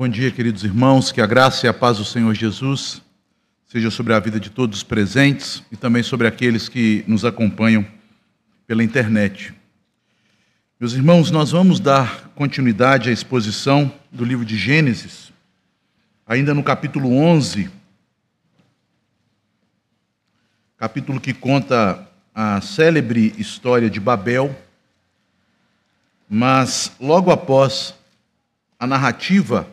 Bom dia, queridos irmãos, que a graça e a paz do Senhor Jesus seja sobre a vida de todos os presentes e também sobre aqueles que nos acompanham pela internet. Meus irmãos, nós vamos dar continuidade à exposição do livro de Gênesis, ainda no capítulo 11, capítulo que conta a célebre história de Babel, mas logo após a narrativa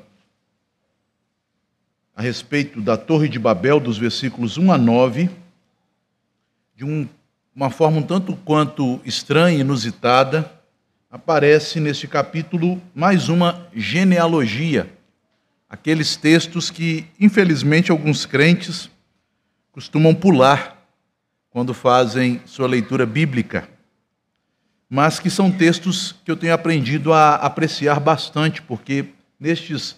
a respeito da Torre de Babel, dos versículos 1 a 9, de um, uma forma um tanto quanto estranha, inusitada, aparece neste capítulo mais uma genealogia, aqueles textos que, infelizmente, alguns crentes costumam pular quando fazem sua leitura bíblica, mas que são textos que eu tenho aprendido a apreciar bastante, porque nestes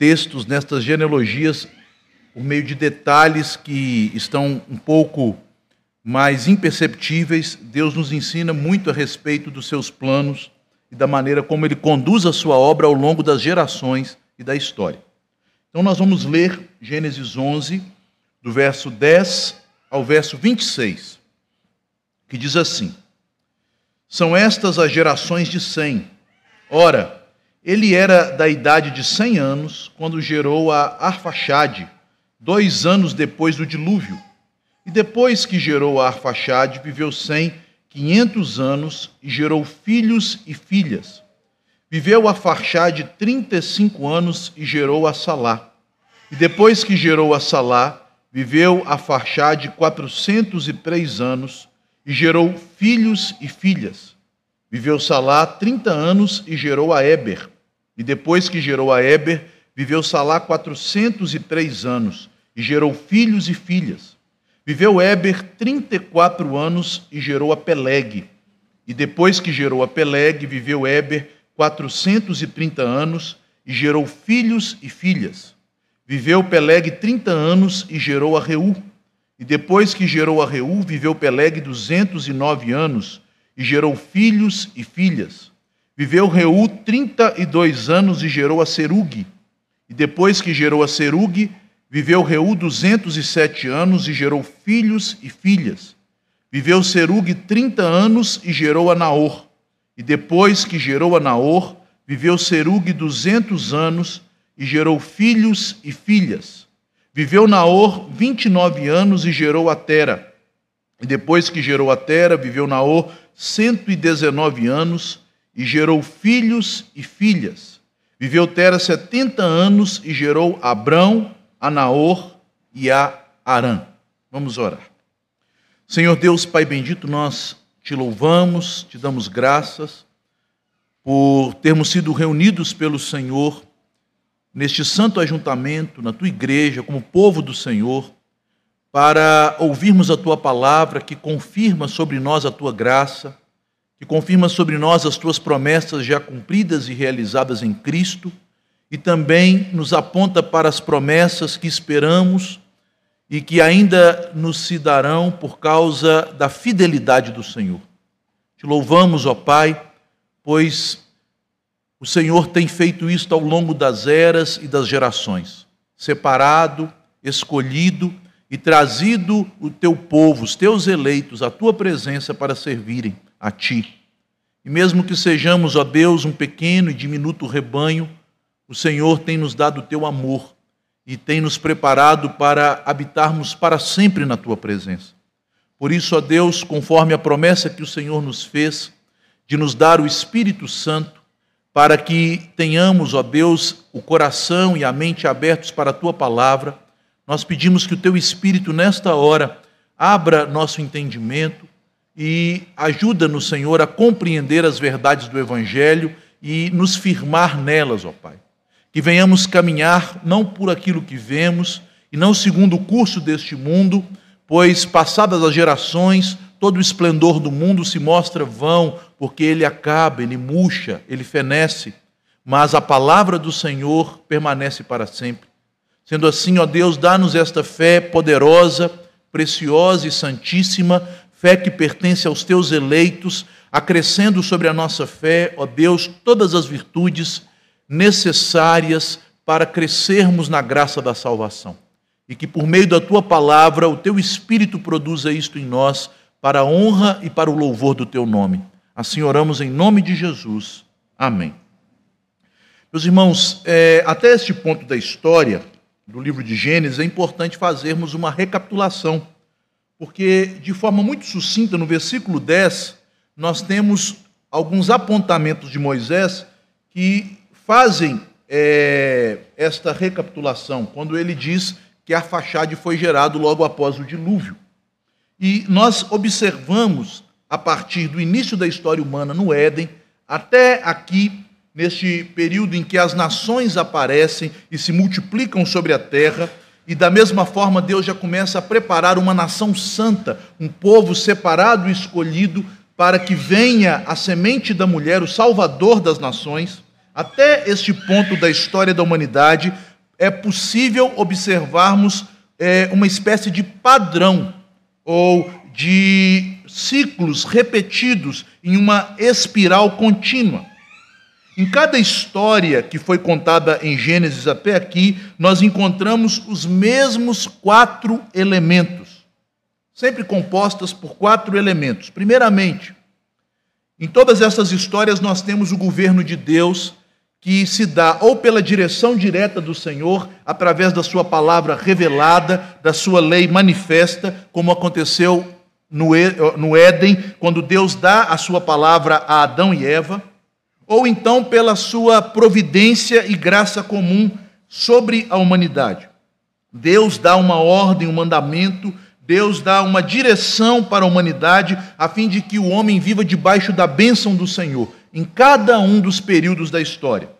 textos, nestas genealogias, por meio de detalhes que estão um pouco mais imperceptíveis, Deus nos ensina muito a respeito dos seus planos e da maneira como ele conduz a sua obra ao longo das gerações e da história. Então nós vamos ler Gênesis 11, do verso 10 ao verso 26, que diz assim: São estas as gerações de Sem. Ora, ele era da idade de cem anos quando gerou a Arfaxade, dois anos depois do dilúvio. E depois que gerou a Arfaxade, viveu cem, quinhentos anos e gerou filhos e filhas. Viveu a Farxade trinta e cinco anos e gerou a Salá. E depois que gerou a Salá, viveu a Farxade quatrocentos e três anos e gerou filhos e filhas. Viveu Salá 30 anos e gerou a Eber. E depois que gerou a Eber, viveu Salá 403 anos e gerou filhos e filhas. Viveu Eber 34 anos e gerou a Peleg. E depois que gerou a Peleg, viveu Eber 430 anos e gerou filhos e filhas. Viveu Peleg 30 anos e gerou a Reu. E depois que gerou a Reu, viveu Peleg 209 anos e gerou filhos e filhas. Viveu Reu 32 anos e gerou a Serugue. E depois que gerou a Serugue, viveu Reu 207 anos e gerou filhos e filhas. Viveu Serugue 30 anos e gerou a Naor. E depois que gerou a Naor, viveu Serugue 200 anos e gerou filhos e filhas. Viveu Naor 29 anos e gerou a Tera. Depois que gerou a Tera, viveu Naor 119 anos e gerou filhos e filhas. Viveu Tera 70 anos e gerou Abrão, a Naor e a Arã. Vamos orar. Senhor Deus, Pai bendito, nós te louvamos, te damos graças por termos sido reunidos pelo Senhor neste santo ajuntamento, na tua igreja, como povo do Senhor para ouvirmos a tua palavra que confirma sobre nós a tua graça, que confirma sobre nós as tuas promessas já cumpridas e realizadas em Cristo, e também nos aponta para as promessas que esperamos e que ainda nos se darão por causa da fidelidade do Senhor. Te louvamos, ó Pai, pois o Senhor tem feito isto ao longo das eras e das gerações, separado, escolhido, e trazido o teu povo, os teus eleitos, à tua presença para servirem a ti. E mesmo que sejamos, ó Deus, um pequeno e diminuto rebanho, o Senhor tem nos dado o teu amor e tem nos preparado para habitarmos para sempre na tua presença. Por isso, ó Deus, conforme a promessa que o Senhor nos fez de nos dar o Espírito Santo, para que tenhamos, ó Deus, o coração e a mente abertos para a tua palavra, nós pedimos que o teu Espírito, nesta hora, abra nosso entendimento e ajuda-nos, Senhor, a compreender as verdades do Evangelho e nos firmar nelas, ó Pai. Que venhamos caminhar não por aquilo que vemos e não segundo o curso deste mundo, pois, passadas as gerações, todo o esplendor do mundo se mostra vão, porque ele acaba, ele murcha, ele fenece, mas a palavra do Senhor permanece para sempre. Sendo assim, ó Deus, dá-nos esta fé poderosa, preciosa e santíssima, fé que pertence aos teus eleitos, acrescendo sobre a nossa fé, ó Deus, todas as virtudes necessárias para crescermos na graça da salvação. E que por meio da tua palavra, o teu Espírito produza isto em nós, para a honra e para o louvor do teu nome. Assim oramos em nome de Jesus. Amém. Meus irmãos, é, até este ponto da história do livro de Gênesis, é importante fazermos uma recapitulação, porque de forma muito sucinta, no versículo 10, nós temos alguns apontamentos de Moisés que fazem é, esta recapitulação, quando ele diz que a fachada foi gerado logo após o dilúvio. E nós observamos, a partir do início da história humana no Éden, até aqui, neste período em que as nações aparecem e se multiplicam sobre a terra, e da mesma forma Deus já começa a preparar uma nação santa, um povo separado e escolhido para que venha a semente da mulher, o salvador das nações. Até este ponto da história da humanidade, é possível observarmos é, uma espécie de padrão ou de ciclos repetidos em uma espiral contínua. Em cada história que foi contada em Gênesis até aqui, nós encontramos os mesmos quatro elementos, sempre compostas por quatro elementos. Primeiramente, em todas essas histórias nós temos o governo de Deus que se dá ou pela direção direta do Senhor, através da sua palavra revelada, da sua lei manifesta, como aconteceu no Éden, quando Deus dá a sua palavra a Adão e Eva, ou então pela sua providência e graça comum sobre a humanidade. Deus dá uma ordem, um mandamento, Deus dá uma direção para a humanidade, a fim de que o homem viva debaixo da bênção do Senhor em cada um dos períodos da história.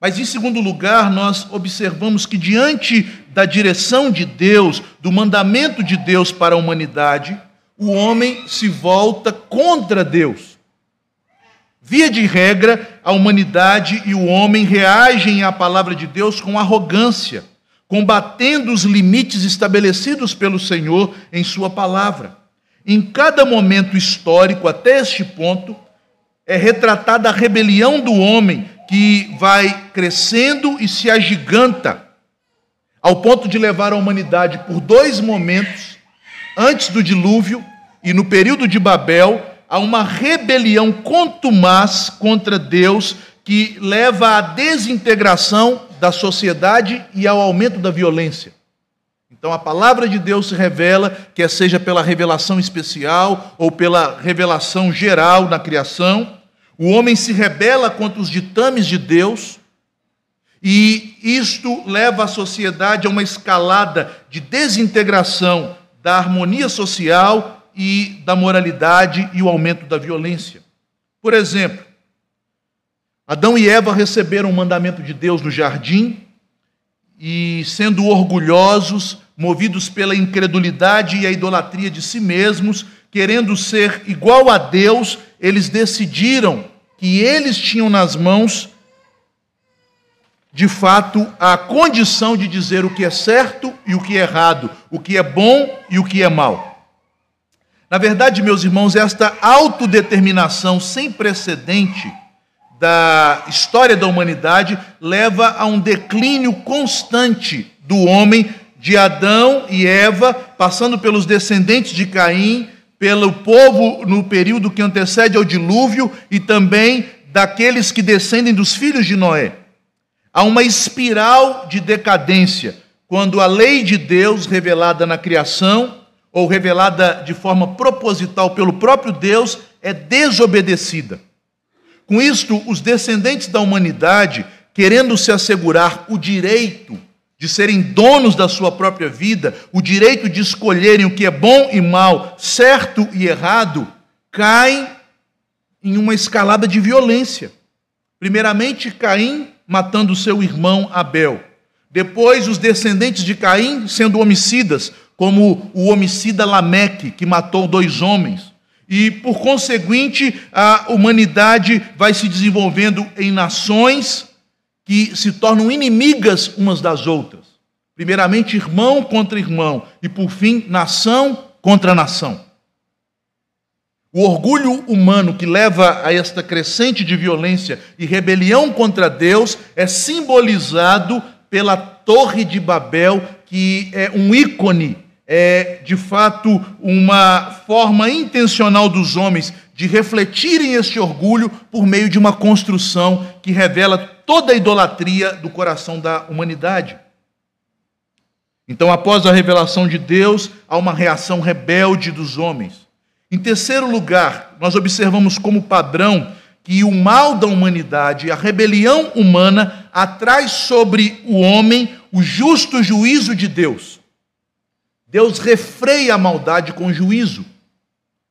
Mas, em segundo lugar, nós observamos que, diante da direção de Deus, do mandamento de Deus para a humanidade, o homem se volta contra Deus. Via de regra, a humanidade e o homem reagem à palavra de Deus com arrogância, combatendo os limites estabelecidos pelo Senhor em Sua palavra. Em cada momento histórico, até este ponto, é retratada a rebelião do homem que vai crescendo e se agiganta, ao ponto de levar a humanidade por dois momentos, antes do dilúvio e no período de Babel, a uma rebelião contumaz contra Deus que leva à desintegração da sociedade e ao aumento da violência. Então a palavra de Deus se revela, quer seja pela revelação especial ou pela revelação geral na criação, o homem se rebela contra os ditames de Deus, e isto leva a sociedade a uma escalada de desintegração da harmonia social e da moralidade e o aumento da violência. Por exemplo, Adão e Eva receberam o mandamento de Deus no jardim e, sendo orgulhosos, movidos pela incredulidade e a idolatria de si mesmos, querendo ser igual a Deus, eles decidiram que eles tinham nas mãos, de fato, a condição de dizer o que é certo e o que é errado, o que é bom e o que é mal. Na verdade, meus irmãos, esta autodeterminação sem precedente da história da humanidade leva a um declínio constante do homem, de Adão e Eva, passando pelos descendentes de Caim, pelo povo no período que antecede ao dilúvio e também daqueles que descendem dos filhos de Noé. Há uma espiral de decadência quando a lei de Deus revelada na criação ou revelada de forma proposital pelo próprio Deus é desobedecida. Com isto, os descendentes da humanidade, querendo se assegurar o direito de serem donos da sua própria vida, o direito de escolherem o que é bom e mal, certo e errado, caem em uma escalada de violência. Primeiramente, Caim matando seu irmão Abel. Depois, os descendentes de Caim sendo homicidas, como o homicida Lameque, que matou dois homens. E, por conseguinte, a humanidade vai se desenvolvendo em nações que se tornam inimigas umas das outras. Primeiramente, irmão contra irmão, e por fim, nação contra nação. O orgulho humano que leva a esta crescente de violência e rebelião contra Deus é simbolizado pela Torre de Babel, que é um ícone, é de fato uma forma intencional dos homens de refletirem este orgulho por meio de uma construção que revela toda a idolatria do coração da humanidade. Então, após a revelação de Deus, há uma reação rebelde dos homens. Em terceiro lugar, nós observamos como padrão que o mal da humanidade, a rebelião humana, atrai sobre o homem o justo juízo de Deus. Deus refreia a maldade com juízo.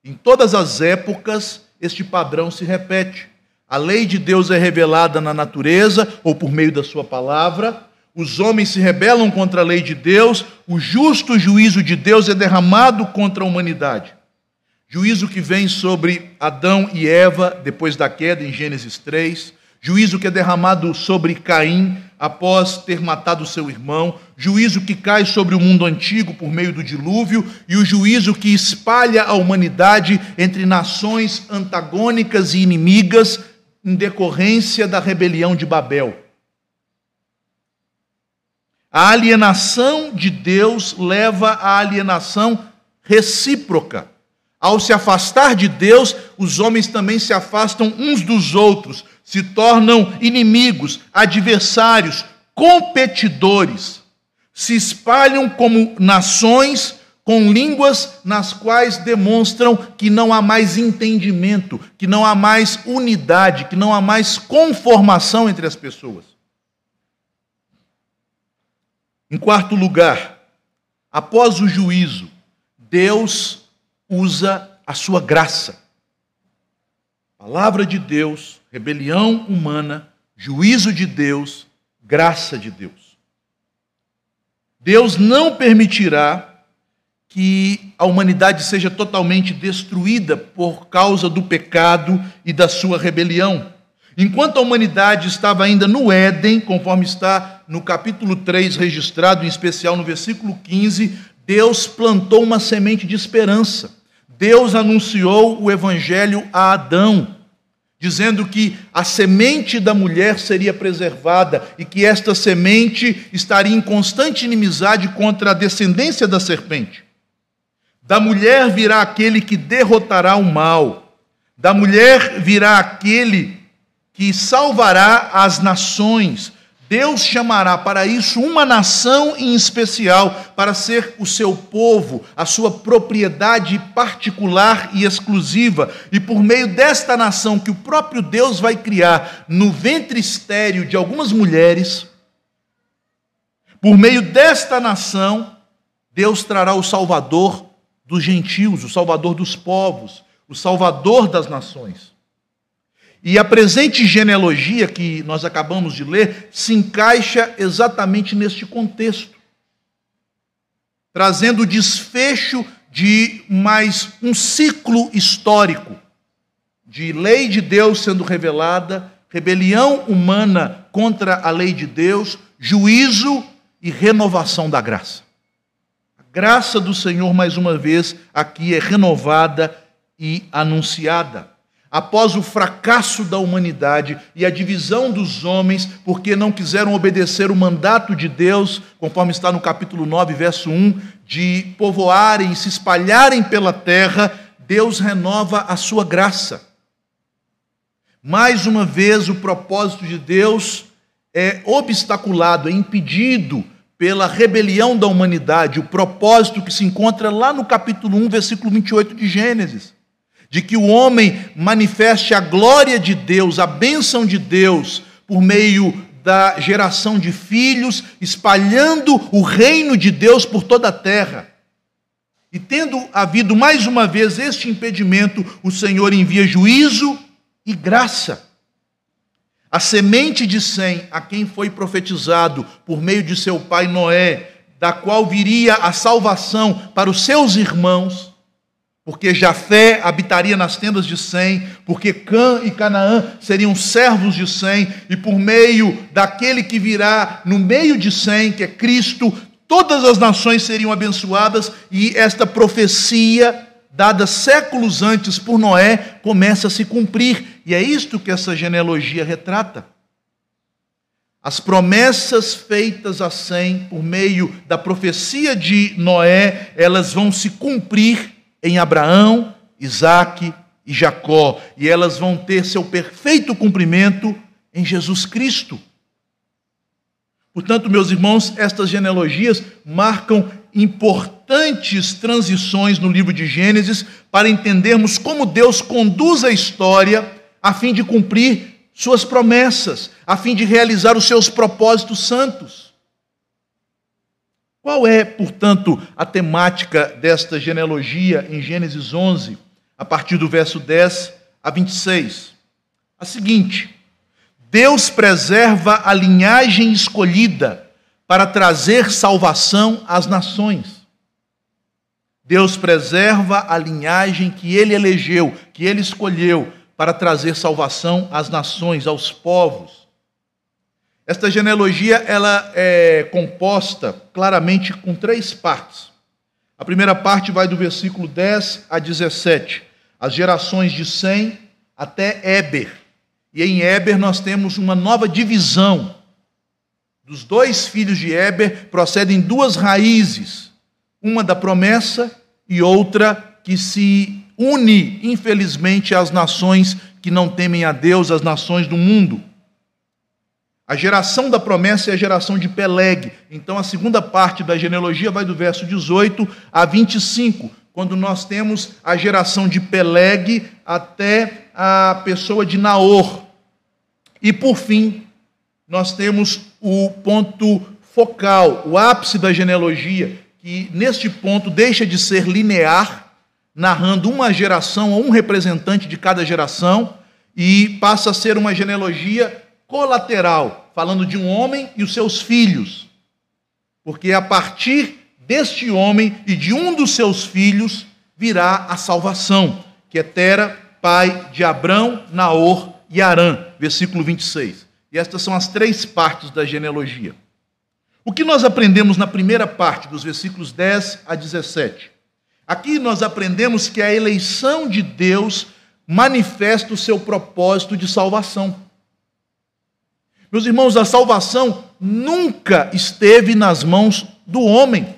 Em todas as épocas, este padrão se repete. A lei de Deus é revelada na natureza ou por meio da sua palavra. Os homens se rebelam contra a lei de Deus, o justo juízo de Deus é derramado contra a humanidade. Juízo que vem sobre Adão e Eva depois da queda em Gênesis 3, juízo que é derramado sobre Caim após ter matado seu irmão, juízo que cai sobre o mundo antigo por meio do dilúvio e o juízo que espalha a humanidade entre nações antagônicas e inimigas em decorrência da rebelião de Babel. A alienação de Deus leva à alienação recíproca. Ao se afastar de Deus, os homens também se afastam uns dos outros, se tornam inimigos, adversários, competidores, se espalham como nações com línguas nas quais demonstram que não há mais entendimento, que não há mais unidade, que não há mais conformação entre as pessoas. Em quarto lugar, após o juízo, Deus usa a sua graça. Palavra de Deus, rebelião humana, juízo de Deus, graça de Deus. Deus não permitirá que a humanidade seja totalmente destruída por causa do pecado e da sua rebelião. Enquanto a humanidade estava ainda no Éden, conforme está no capítulo 3 registrado, em especial no versículo 15, Deus plantou uma semente de esperança. Deus anunciou o evangelho a Adão, dizendo que a semente da mulher seria preservada e que esta semente estaria em constante inimizade contra a descendência da serpente. Da mulher virá aquele que derrotará o mal. Da mulher virá aquele que salvará as nações. Deus chamará para isso uma nação em especial, para ser o seu povo, a sua propriedade particular e exclusiva. E por meio desta nação que o próprio Deus vai criar no ventre estéreo de algumas mulheres, por meio desta nação, Deus trará o Salvador dos gentios, o Salvador dos povos, o Salvador das nações. E a presente genealogia que nós acabamos de ler se encaixa exatamente neste contexto, trazendo o desfecho de mais um ciclo histórico de lei de Deus sendo revelada, rebelião humana contra a lei de Deus, juízo e renovação da graça. A graça do Senhor, mais uma vez, aqui é renovada e anunciada após o fracasso da humanidade e a divisão dos homens, porque não quiseram obedecer o mandato de Deus, conforme está no capítulo 9, verso 1, de povoarem e se espalharem pela terra, Deus renova a sua graça. Mais uma vez, o propósito de Deus é obstaculado, é impedido pela rebelião da humanidade, o propósito que se encontra lá no capítulo 1, versículo 28 de Gênesis de que o homem manifeste a glória de Deus, a bênção de Deus, por meio da geração de filhos, espalhando o reino de Deus por toda a terra. E tendo havido mais uma vez este impedimento, o Senhor envia juízo e graça. A semente de Sem, a quem foi profetizado por meio de seu pai Noé, da qual viria a salvação para os seus irmãos, porque Jafé habitaria nas tendas de Sem, porque Cã e Canaã seriam servos de Sem, e por meio daquele que virá no meio de Sem, que é Cristo, todas as nações seriam abençoadas, e esta profecia dada séculos antes por Noé, começa a se cumprir. E é isto que essa genealogia retrata. As promessas feitas a Sem por meio da profecia de Noé, elas vão se cumprir em Abraão, Isaque e Jacó, e elas vão ter seu perfeito cumprimento em Jesus Cristo. Portanto, meus irmãos, estas genealogias marcam importantes transições no livro de Gênesis para entendermos como Deus conduz a história a fim de cumprir suas promessas, a fim de realizar os seus propósitos santos. Qual é, portanto, a temática desta genealogia em Gênesis 11, a partir do verso 10 a 26? A seguinte: Deus preserva a linhagem escolhida para trazer salvação às nações. Deus preserva a linhagem que ele elegeu, que ele escolheu para trazer salvação às nações, aos povos. Esta genealogia ela é composta claramente com três partes. A primeira parte vai do versículo 10 a 17, as gerações de Sem até Éber. E em Éber nós temos uma nova divisão. Dos dois filhos de Éber procedem duas raízes, uma da promessa e outra que se une, infelizmente, às nações que não temem a Deus, as nações do mundo. A geração da promessa é a geração de Peleg. Então, a segunda parte da genealogia vai do verso 18 a 25, quando nós temos a geração de Peleg até a pessoa de Naor. E, por fim, nós temos o ponto focal, o ápice da genealogia, que neste ponto deixa de ser linear narrando uma geração ou um representante de cada geração e passa a ser uma genealogia colateral, falando de um homem e os seus filhos. Porque a partir deste homem e de um dos seus filhos virá a salvação, que é Tera, pai de Abrão, Naor e Arã, versículo 26. E estas são as três partes da genealogia. O que nós aprendemos na primeira parte, dos versículos 10 a 17? Aqui nós aprendemos que a eleição de Deus manifesta o seu propósito de salvação. Meus irmãos, a salvação nunca esteve nas mãos do homem.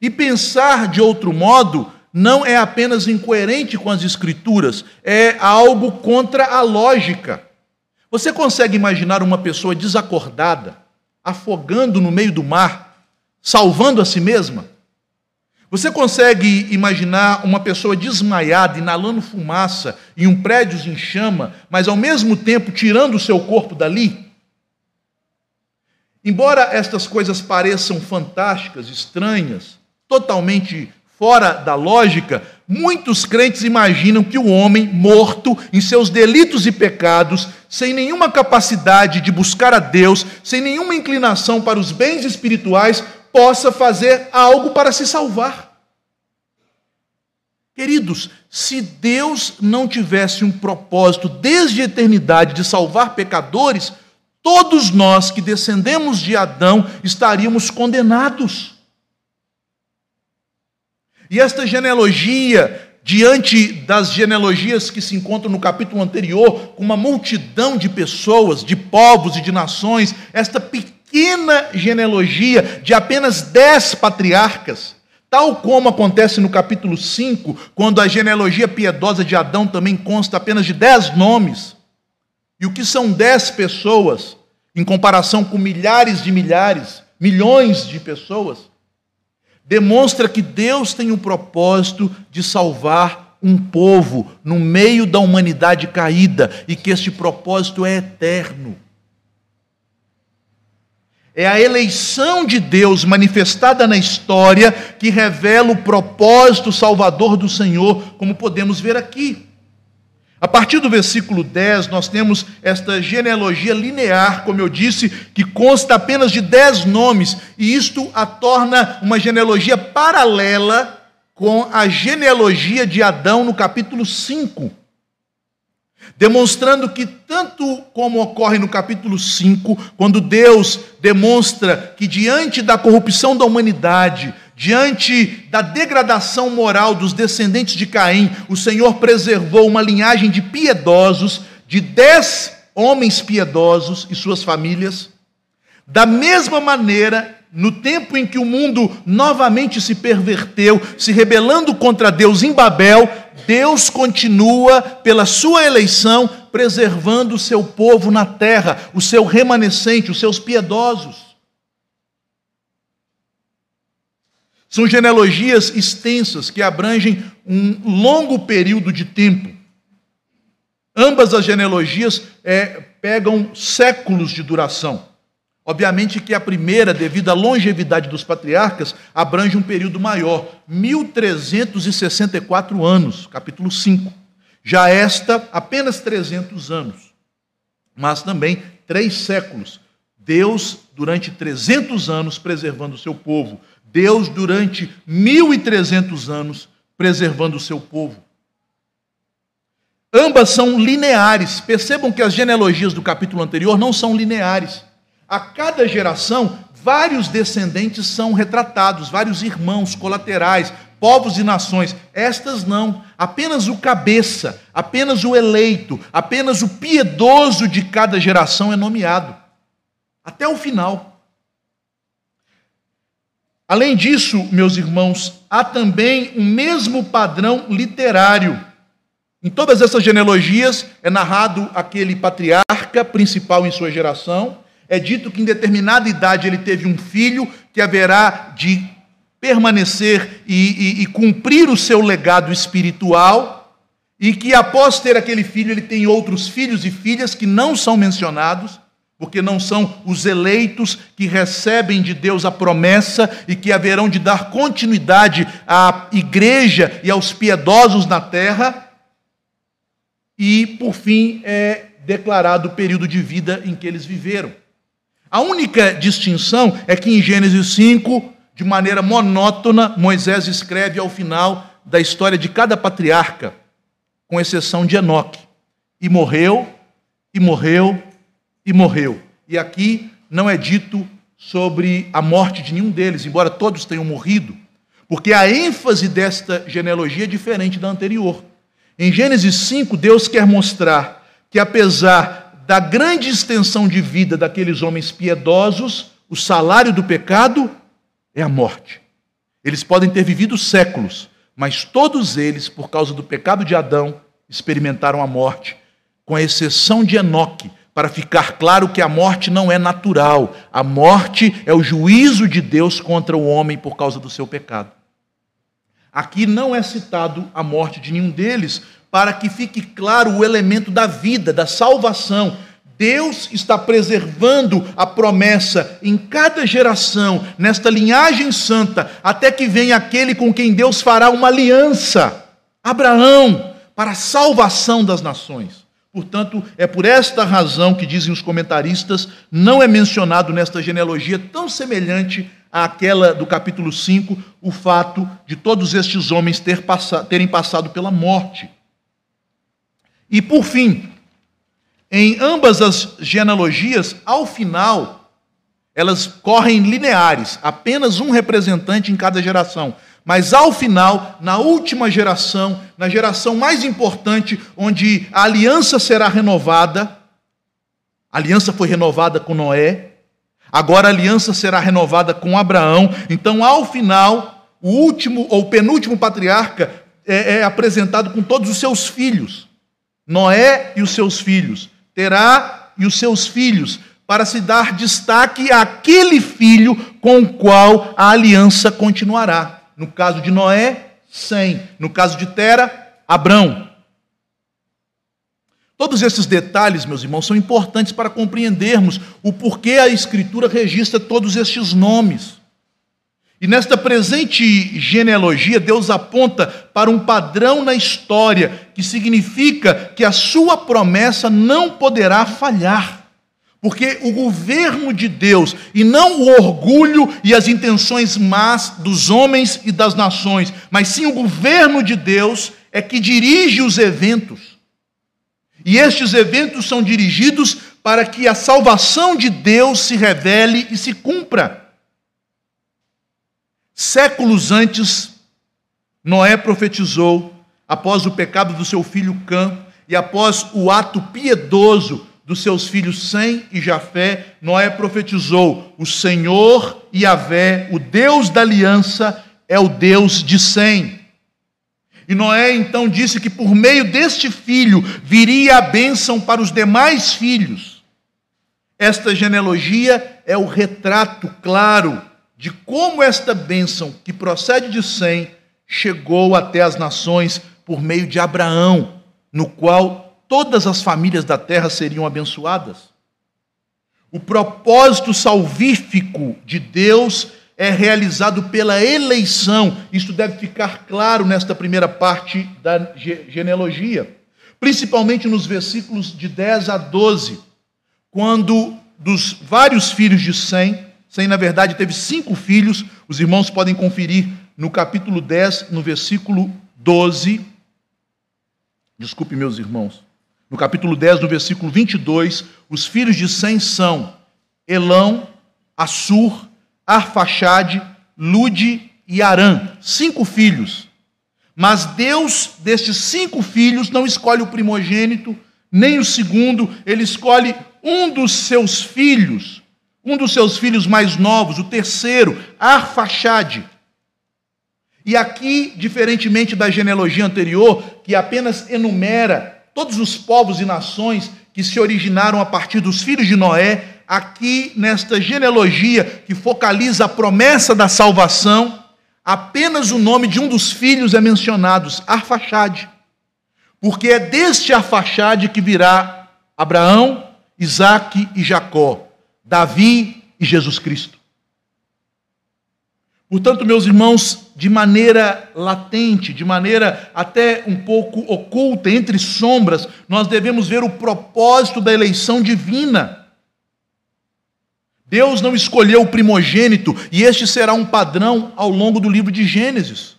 E pensar de outro modo não é apenas incoerente com as Escrituras, é algo contra a lógica. Você consegue imaginar uma pessoa desacordada, afogando no meio do mar, salvando a si mesma? Você consegue imaginar uma pessoa desmaiada, inalando fumaça em um prédio em chama, mas ao mesmo tempo tirando o seu corpo dali? Embora estas coisas pareçam fantásticas, estranhas, totalmente fora da lógica, muitos crentes imaginam que o homem morto em seus delitos e pecados, sem nenhuma capacidade de buscar a Deus, sem nenhuma inclinação para os bens espirituais, possa fazer algo para se salvar. Queridos, se Deus não tivesse um propósito desde a eternidade de salvar pecadores, todos nós que descendemos de Adão estaríamos condenados. E esta genealogia, diante das genealogias que se encontram no capítulo anterior, com uma multidão de pessoas, de povos e de nações, esta pequena genealogia de apenas dez patriarcas, tal como acontece no capítulo 5, quando a genealogia piedosa de Adão também consta apenas de dez nomes. E o que são dez pessoas em comparação com milhares de milhares, milhões de pessoas? Demonstra que Deus tem o propósito de salvar um povo no meio da humanidade caída e que este propósito é eterno. É a eleição de Deus manifestada na história que revela o propósito salvador do Senhor, como podemos ver aqui. A partir do versículo 10, nós temos esta genealogia linear, como eu disse, que consta apenas de dez nomes, e isto a torna uma genealogia paralela com a genealogia de Adão no capítulo 5 demonstrando que, tanto como ocorre no capítulo 5, quando Deus demonstra que, diante da corrupção da humanidade, Diante da degradação moral dos descendentes de Caim, o Senhor preservou uma linhagem de piedosos, de dez homens piedosos e suas famílias. Da mesma maneira, no tempo em que o mundo novamente se perverteu, se rebelando contra Deus em Babel, Deus continua, pela sua eleição, preservando o seu povo na terra, o seu remanescente, os seus piedosos. São genealogias extensas que abrangem um longo período de tempo. Ambas as genealogias é, pegam séculos de duração. Obviamente que a primeira, devido à longevidade dos patriarcas, abrange um período maior, 1364 anos, capítulo 5. Já esta, apenas 300 anos, mas também três séculos. Deus, durante 300 anos, preservando o seu povo. Deus, durante 1.300 anos, preservando o seu povo. Ambas são lineares. Percebam que as genealogias do capítulo anterior não são lineares. A cada geração, vários descendentes são retratados, vários irmãos colaterais, povos e nações. Estas não. Apenas o cabeça, apenas o eleito, apenas o piedoso de cada geração é nomeado. Até o final. Além disso, meus irmãos, há também um mesmo padrão literário. Em todas essas genealogias é narrado aquele patriarca principal em sua geração. É dito que em determinada idade ele teve um filho que haverá de permanecer e, e, e cumprir o seu legado espiritual, e que após ter aquele filho, ele tem outros filhos e filhas que não são mencionados, porque não são os eleitos que recebem de Deus a promessa e que haverão de dar continuidade à igreja e aos piedosos na terra. E, por fim, é declarado o período de vida em que eles viveram. A única distinção é que em Gênesis 5, de maneira monótona, Moisés escreve ao final da história de cada patriarca, com exceção de Enoque. E morreu, e morreu, e morreu. E aqui não é dito sobre a morte de nenhum deles, embora todos tenham morrido, porque a ênfase desta genealogia é diferente da anterior. Em Gênesis 5, Deus quer mostrar que, apesar da grande extensão de vida daqueles homens piedosos, o salário do pecado é a morte. Eles podem ter vivido séculos, mas todos eles, por causa do pecado de Adão, experimentaram a morte, com a exceção de Enoque, para ficar claro que a morte não é natural. A morte é o juízo de Deus contra o homem por causa do seu pecado. Aqui não é citado a morte de nenhum deles, para que fique claro o elemento da vida, da salvação. Deus está preservando a promessa em cada geração, nesta linhagem santa, até que venha aquele com quem Deus fará uma aliança Abraão, para a salvação das nações. Portanto, é por esta razão que dizem os comentaristas, não é mencionado nesta genealogia tão semelhante àquela do capítulo 5, o fato de todos estes homens ter terem passado pela morte. E por fim, em ambas as genealogias, ao final, elas correm lineares, apenas um representante em cada geração. Mas ao final, na última geração, na geração mais importante, onde a aliança será renovada, a aliança foi renovada com Noé, agora a aliança será renovada com Abraão. Então, ao final, o último ou penúltimo patriarca é, é apresentado com todos os seus filhos. Noé e os seus filhos, Terá e os seus filhos, para se dar destaque àquele filho com o qual a aliança continuará. No caso de Noé, Sem. No caso de Tera, Abrão. Todos esses detalhes, meus irmãos, são importantes para compreendermos o porquê a Escritura registra todos estes nomes. E nesta presente genealogia, Deus aponta para um padrão na história que significa que a sua promessa não poderá falhar. Porque o governo de Deus, e não o orgulho e as intenções más dos homens e das nações, mas sim o governo de Deus, é que dirige os eventos. E estes eventos são dirigidos para que a salvação de Deus se revele e se cumpra. séculos antes, Noé profetizou, após o pecado do seu filho Cã e após o ato piedoso dos seus filhos Sem e Jafé, Noé profetizou: o Senhor Yahvé, o Deus da aliança, é o Deus de Sem. E Noé então disse que por meio deste filho viria a bênção para os demais filhos. Esta genealogia é o retrato claro de como esta bênção, que procede de Sem, chegou até as nações por meio de Abraão, no qual todas as famílias da terra seriam abençoadas. O propósito salvífico de Deus é realizado pela eleição. Isso deve ficar claro nesta primeira parte da genealogia, principalmente nos versículos de 10 a 12, quando dos vários filhos de Sem, Sem na verdade teve cinco filhos, os irmãos podem conferir no capítulo 10, no versículo 12. Desculpe, meus irmãos. No capítulo 10, no versículo 22, os filhos de Sem são Elão, Assur, Arfaxade, Lude e Arã, cinco filhos. Mas Deus, destes cinco filhos, não escolhe o primogênito, nem o segundo, ele escolhe um dos seus filhos, um dos seus filhos mais novos, o terceiro, Arfaxade. E aqui, diferentemente da genealogia anterior, que apenas enumera todos os povos e nações que se originaram a partir dos filhos de Noé, aqui nesta genealogia que focaliza a promessa da salvação, apenas o nome de um dos filhos é mencionado, Arfaxade. Porque é deste Arfaxade que virá Abraão, Isaque e Jacó, Davi e Jesus Cristo. Portanto, meus irmãos, de maneira latente, de maneira até um pouco oculta, entre sombras, nós devemos ver o propósito da eleição divina. Deus não escolheu o primogênito, e este será um padrão ao longo do livro de Gênesis.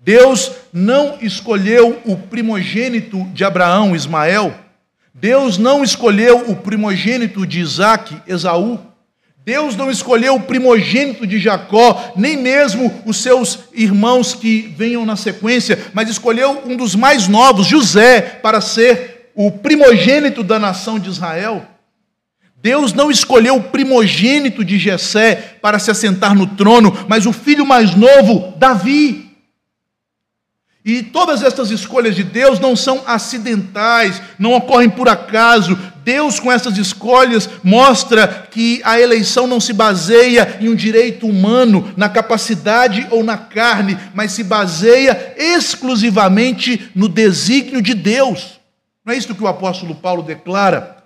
Deus não escolheu o primogênito de Abraão, Ismael. Deus não escolheu o primogênito de Isaac, Esaú. Deus não escolheu o primogênito de Jacó, nem mesmo os seus irmãos que venham na sequência, mas escolheu um dos mais novos, José, para ser o primogênito da nação de Israel. Deus não escolheu o primogênito de Jessé para se assentar no trono, mas o filho mais novo, Davi. E todas estas escolhas de Deus não são acidentais, não ocorrem por acaso. Deus, com essas escolhas, mostra que a eleição não se baseia em um direito humano, na capacidade ou na carne, mas se baseia exclusivamente no desígnio de Deus. Não é isso que o apóstolo Paulo declara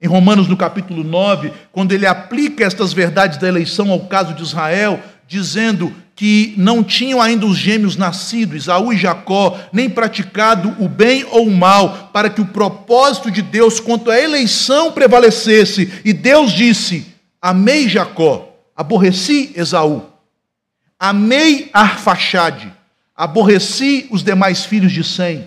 em Romanos, no capítulo 9, quando ele aplica estas verdades da eleição ao caso de Israel, dizendo que não tinham ainda os gêmeos nascido, Isaú e Jacó, nem praticado o bem ou o mal, para que o propósito de Deus quanto à eleição prevalecesse. E Deus disse: Amei Jacó, aborreci Esaú. Amei Arfaxade, aborreci os demais filhos de Sem.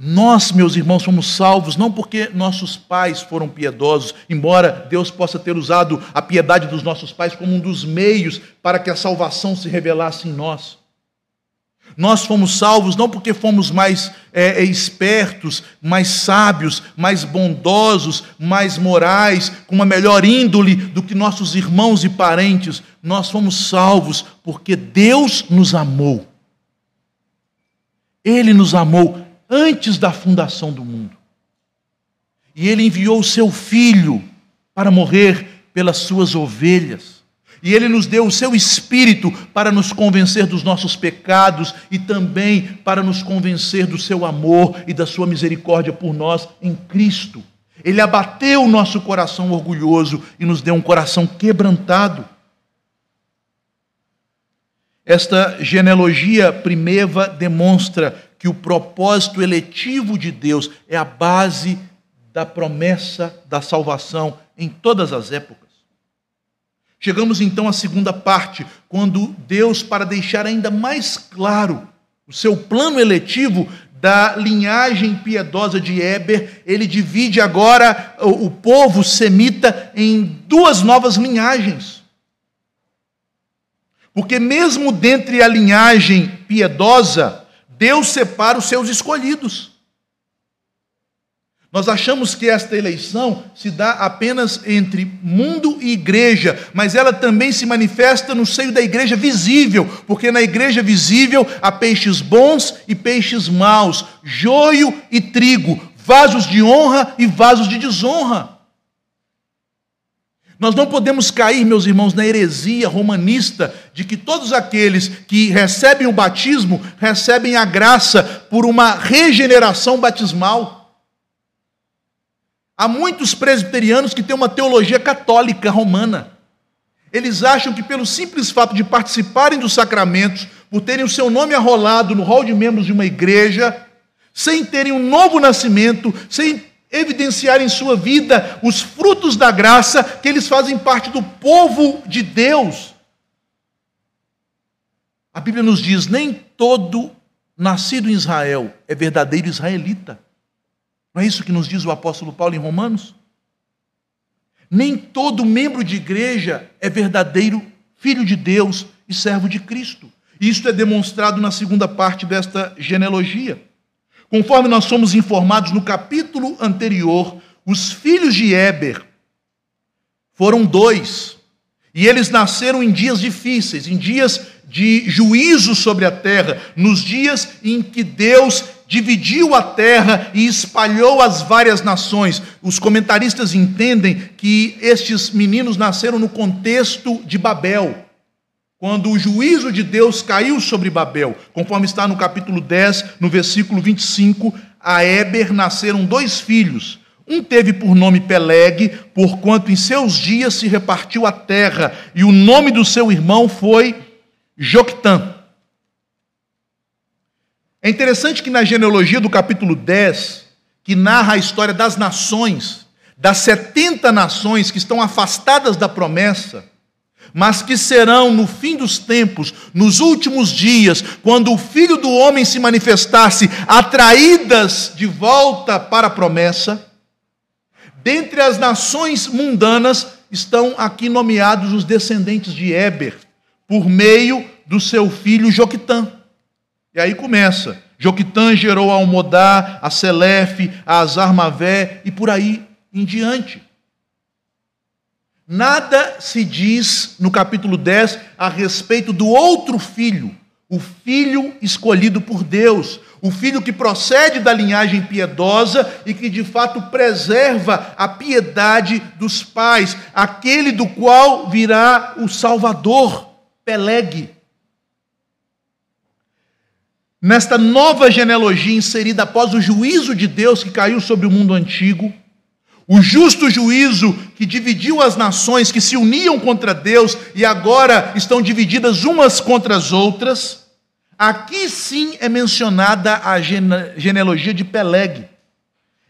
Nós, meus irmãos, somos salvos não porque nossos pais foram piedosos, embora Deus possa ter usado a piedade dos nossos pais como um dos meios para que a salvação se revelasse em nós. Nós fomos salvos não porque fomos mais é, é espertos, mais sábios, mais bondosos, mais morais, com uma melhor índole do que nossos irmãos e parentes. Nós fomos salvos porque Deus nos amou. Ele nos amou antes da fundação do mundo. E ele enviou o seu filho para morrer pelas suas ovelhas. E ele nos deu o seu espírito para nos convencer dos nossos pecados e também para nos convencer do seu amor e da sua misericórdia por nós em Cristo. Ele abateu o nosso coração orgulhoso e nos deu um coração quebrantado. Esta genealogia primeva demonstra que o propósito eletivo de Deus é a base da promessa da salvação em todas as épocas. Chegamos então à segunda parte, quando Deus, para deixar ainda mais claro o seu plano eletivo, da linhagem piedosa de Eber, ele divide agora o povo semita em duas novas linhagens. Porque, mesmo dentre a linhagem piedosa, Deus separa os seus escolhidos. Nós achamos que esta eleição se dá apenas entre mundo e igreja, mas ela também se manifesta no seio da igreja visível, porque na igreja visível há peixes bons e peixes maus, joio e trigo, vasos de honra e vasos de desonra. Nós não podemos cair, meus irmãos, na heresia romanista de que todos aqueles que recebem o batismo recebem a graça por uma regeneração batismal. Há muitos presbiterianos que têm uma teologia católica romana. Eles acham que, pelo simples fato de participarem dos sacramentos, por terem o seu nome arrolado no hall de membros de uma igreja, sem terem um novo nascimento, sem evidenciar em sua vida os frutos da graça, que eles fazem parte do povo de Deus. A Bíblia nos diz: nem todo nascido em Israel é verdadeiro israelita. Não é isso que nos diz o apóstolo Paulo em Romanos? Nem todo membro de igreja é verdadeiro filho de Deus e servo de Cristo. Isto é demonstrado na segunda parte desta genealogia. Conforme nós somos informados no capítulo anterior, os filhos de Éber foram dois. E eles nasceram em dias difíceis, em dias de juízo sobre a terra, nos dias em que Deus dividiu a terra e espalhou as várias nações. Os comentaristas entendem que estes meninos nasceram no contexto de Babel, quando o juízo de Deus caiu sobre Babel, conforme está no capítulo 10, no versículo 25, a Eber nasceram dois filhos. Um teve por nome Peleg, porquanto em seus dias se repartiu a terra, e o nome do seu irmão foi Joctã. É interessante que na genealogia do capítulo 10, que narra a história das nações, das 70 nações que estão afastadas da promessa, mas que serão no fim dos tempos, nos últimos dias, quando o Filho do Homem se manifestasse, atraídas de volta para a promessa, dentre as nações mundanas estão aqui nomeados os descendentes de Éber, por meio do seu filho Joquitã. E aí começa. Joquitã gerou a Almodá, a Selefe, a Azarmavé e por aí em diante. Nada se diz no capítulo 10 a respeito do outro filho, o filho escolhido por Deus, o filho que procede da linhagem piedosa e que de fato preserva a piedade dos pais, aquele do qual virá o Salvador, Peleg. Nesta nova genealogia inserida após o juízo de Deus que caiu sobre o mundo antigo, o justo juízo que dividiu as nações que se uniam contra Deus e agora estão divididas umas contra as outras, aqui sim é mencionada a genealogia de Peleg.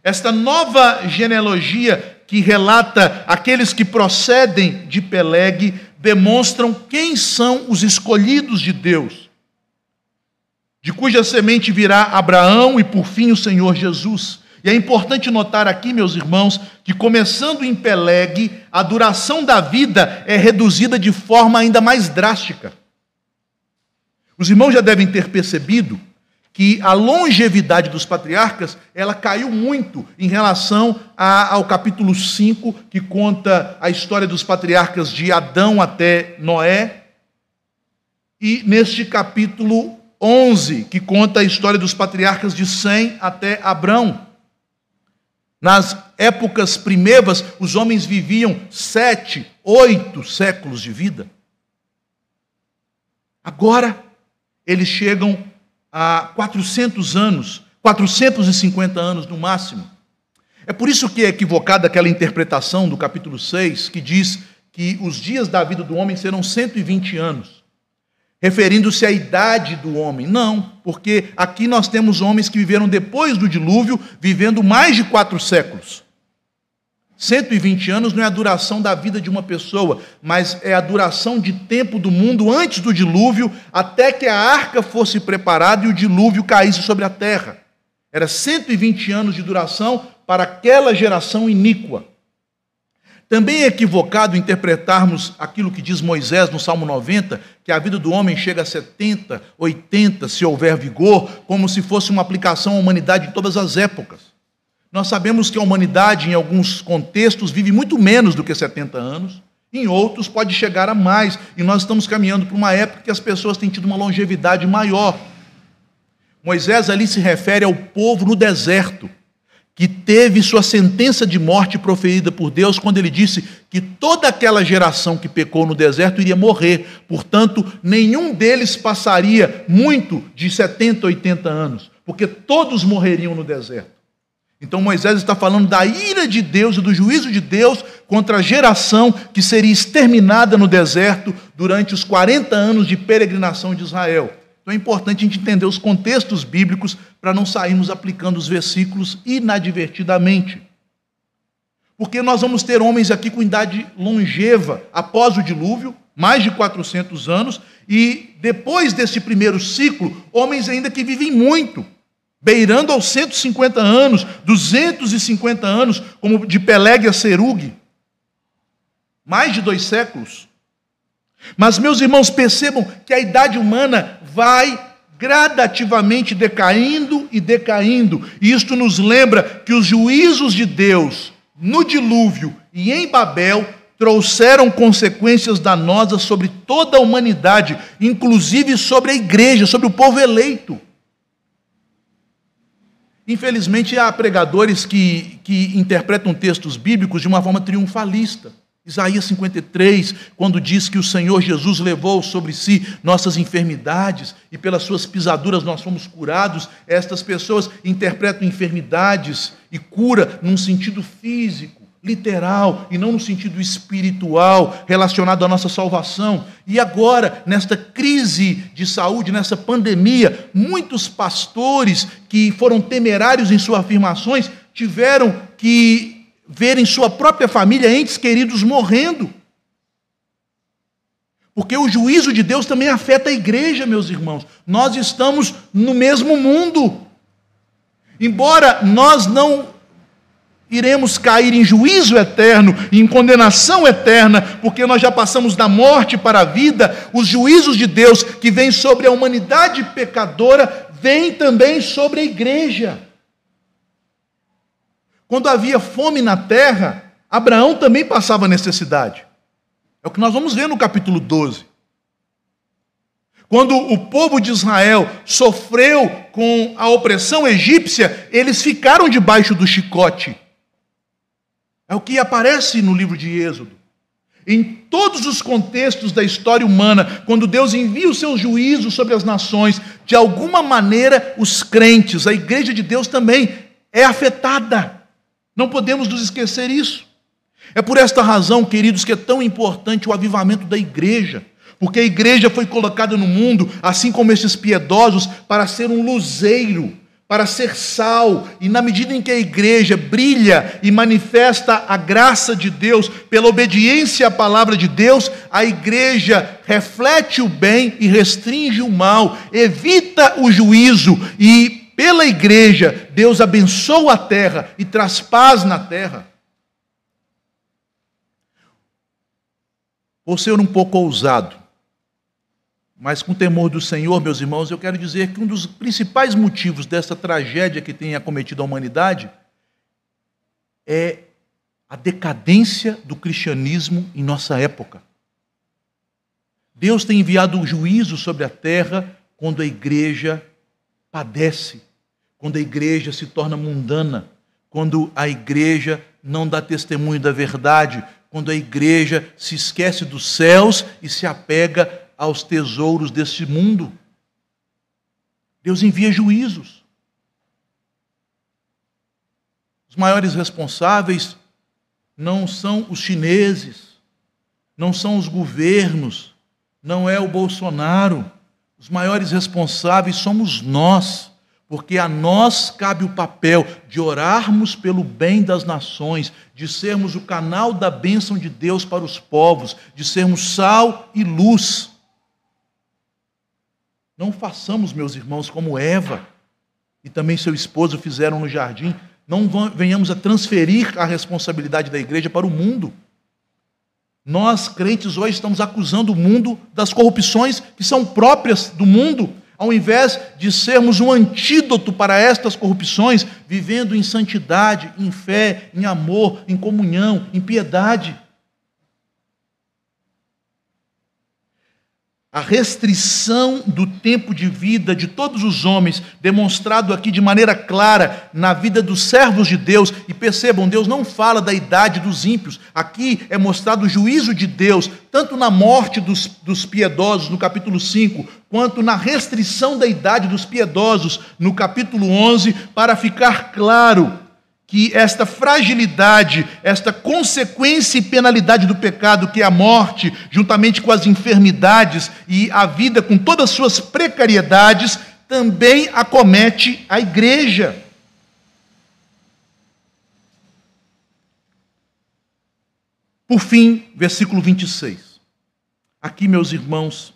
Esta nova genealogia que relata aqueles que procedem de Peleg demonstram quem são os escolhidos de Deus de cuja semente virá Abraão e por fim o Senhor Jesus. E é importante notar aqui, meus irmãos, que começando em Peleg, a duração da vida é reduzida de forma ainda mais drástica. Os irmãos já devem ter percebido que a longevidade dos patriarcas, ela caiu muito em relação a, ao capítulo 5, que conta a história dos patriarcas de Adão até Noé, e neste capítulo 11, que conta a história dos patriarcas de Sem até Abrão. Nas épocas primeiras, os homens viviam sete, oito séculos de vida. Agora, eles chegam a 400 anos, 450 anos no máximo. É por isso que é equivocada aquela interpretação do capítulo 6, que diz que os dias da vida do homem serão 120 anos referindo-se à idade do homem. Não, porque aqui nós temos homens que viveram depois do dilúvio, vivendo mais de quatro séculos. 120 anos não é a duração da vida de uma pessoa, mas é a duração de tempo do mundo antes do dilúvio, até que a arca fosse preparada e o dilúvio caísse sobre a terra. Era 120 anos de duração para aquela geração iníqua. Também é equivocado interpretarmos aquilo que diz Moisés no Salmo 90, que a vida do homem chega a 70, 80, se houver vigor, como se fosse uma aplicação à humanidade em todas as épocas. Nós sabemos que a humanidade, em alguns contextos, vive muito menos do que 70 anos, em outros pode chegar a mais, e nós estamos caminhando para uma época que as pessoas têm tido uma longevidade maior. Moisés ali se refere ao povo no deserto, que teve sua sentença de morte proferida por Deus quando ele disse que toda aquela geração que pecou no deserto iria morrer. Portanto, nenhum deles passaria muito de 70, 80 anos, porque todos morreriam no deserto. Então Moisés está falando da ira de Deus e do juízo de Deus contra a geração que seria exterminada no deserto durante os 40 anos de peregrinação de Israel. Então é importante a gente entender os contextos bíblicos para não sairmos aplicando os versículos inadvertidamente. Porque nós vamos ter homens aqui com idade longeva após o dilúvio, mais de 400 anos, e depois desse primeiro ciclo, homens ainda que vivem muito, beirando aos 150 anos, 250 anos, como de Peleg a Serug, mais de dois séculos. Mas, meus irmãos, percebam que a idade humana vai gradativamente decaindo e decaindo. E isto nos lembra que os juízos de Deus no dilúvio e em Babel trouxeram consequências danosas sobre toda a humanidade, inclusive sobre a igreja, sobre o povo eleito. Infelizmente, há pregadores que, que interpretam textos bíblicos de uma forma triunfalista. Isaías 53, quando diz que o Senhor Jesus levou sobre si nossas enfermidades e pelas suas pisaduras nós fomos curados, estas pessoas interpretam enfermidades e cura num sentido físico, literal, e não no sentido espiritual relacionado à nossa salvação. E agora, nesta crise de saúde, nessa pandemia, muitos pastores que foram temerários em suas afirmações tiveram que verem sua própria família, entes queridos, morrendo. Porque o juízo de Deus também afeta a igreja, meus irmãos. Nós estamos no mesmo mundo. Embora nós não iremos cair em juízo eterno, em condenação eterna, porque nós já passamos da morte para a vida, os juízos de Deus que vêm sobre a humanidade pecadora, vêm também sobre a igreja. Quando havia fome na terra, Abraão também passava necessidade. É o que nós vamos ver no capítulo 12. Quando o povo de Israel sofreu com a opressão egípcia, eles ficaram debaixo do chicote. É o que aparece no livro de Êxodo. Em todos os contextos da história humana, quando Deus envia o seu juízo sobre as nações, de alguma maneira os crentes, a igreja de Deus também é afetada. Não podemos nos esquecer isso. É por esta razão, queridos, que é tão importante o avivamento da igreja. Porque a igreja foi colocada no mundo, assim como esses piedosos, para ser um luzeiro, para ser sal, e na medida em que a igreja brilha e manifesta a graça de Deus pela obediência à palavra de Deus, a igreja reflete o bem e restringe o mal, evita o juízo e pela igreja, Deus abençoa a terra e traz paz na terra. Vou ser um pouco ousado, mas com temor do Senhor, meus irmãos, eu quero dizer que um dos principais motivos dessa tragédia que tem acometido a humanidade é a decadência do cristianismo em nossa época. Deus tem enviado um juízo sobre a terra quando a igreja padece quando a igreja se torna mundana, quando a igreja não dá testemunho da verdade, quando a igreja se esquece dos céus e se apega aos tesouros deste mundo. Deus envia juízos. Os maiores responsáveis não são os chineses, não são os governos, não é o Bolsonaro. Os maiores responsáveis somos nós porque a nós cabe o papel de orarmos pelo bem das nações, de sermos o canal da bênção de Deus para os povos, de sermos sal e luz. Não façamos, meus irmãos, como Eva, e também seu esposo fizeram no jardim, não venhamos a transferir a responsabilidade da igreja para o mundo. Nós, crentes, hoje estamos acusando o mundo das corrupções que são próprias do mundo, ao invés de sermos um antídoto para estas corrupções, vivendo em santidade, em fé, em amor, em comunhão, em piedade. A restrição do tempo de vida de todos os homens, demonstrado aqui de maneira clara na vida dos servos de Deus. E percebam, Deus não fala da idade dos ímpios, aqui é mostrado o juízo de Deus, tanto na morte dos, dos piedosos, no capítulo 5, quanto na restrição da idade dos piedosos, no capítulo 11, para ficar claro que esta fragilidade, esta consequência e penalidade do pecado, que é a morte, juntamente com as enfermidades e a vida com todas as suas precariedades, também acomete a igreja. Por fim, versículo 26. Aqui, meus irmãos,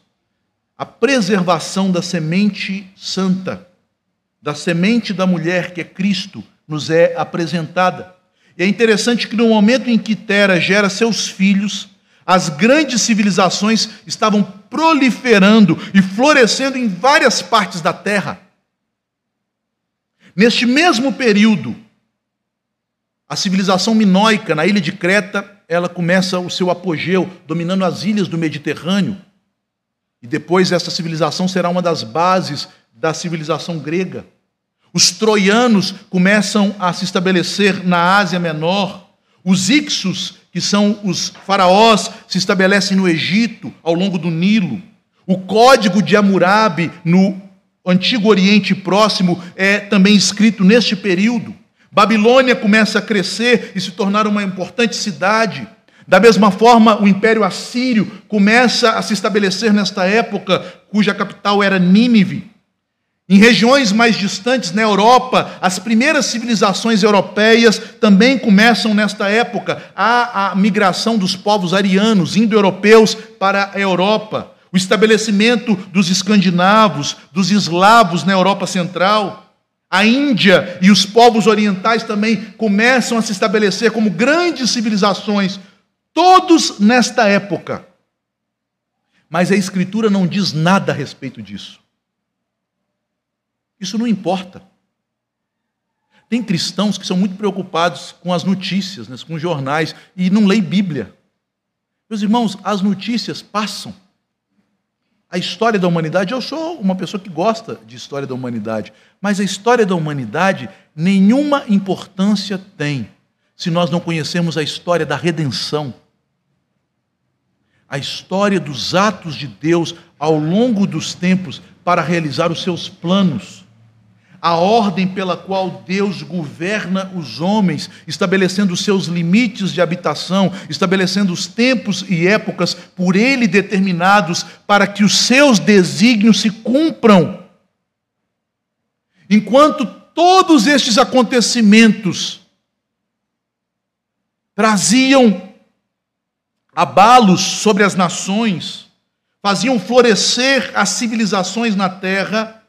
a preservação da semente santa, da semente da mulher que é Cristo, nos é apresentada. E é interessante que no momento em que Tera gera seus filhos, as grandes civilizações estavam proliferando e florescendo em várias partes da terra. Neste mesmo período, a civilização minoica na ilha de Creta, ela começa o seu apogeu, dominando as ilhas do Mediterrâneo. E depois essa civilização será uma das bases da civilização grega. Os troianos começam a se estabelecer na Ásia Menor. Os Ixos, que são os faraós, se estabelecem no Egito, ao longo do Nilo. O código de Hammurabi, no Antigo Oriente Próximo, é também escrito neste período. Babilônia começa a crescer e se tornar uma importante cidade. Da mesma forma, o Império Assírio começa a se estabelecer nesta época, cuja capital era Nínive. Em regiões mais distantes, na Europa, as primeiras civilizações europeias também começam nesta época. Há a migração dos povos arianos, indo-europeus, para a Europa. O estabelecimento dos escandinavos, dos eslavos na Europa Central. A Índia e os povos orientais também começam a se estabelecer como grandes civilizações, todos nesta época. Mas a Escritura não diz nada a respeito disso. Isso não importa. Tem cristãos que são muito preocupados com as notícias, né, com os jornais, e não leem Bíblia. Meus irmãos, as notícias passam. A história da humanidade, eu sou uma pessoa que gosta de história da humanidade, mas a história da humanidade nenhuma importância tem se nós não conhecermos a história da redenção. A história dos atos de Deus ao longo dos tempos para realizar os seus planos a ordem pela qual Deus governa os homens, estabelecendo seus limites de habitação, estabelecendo os tempos e épocas por Ele determinados para que os seus desígnios se cumpram. Enquanto todos estes acontecimentos traziam abalos sobre as nações, faziam florescer as civilizações na terra,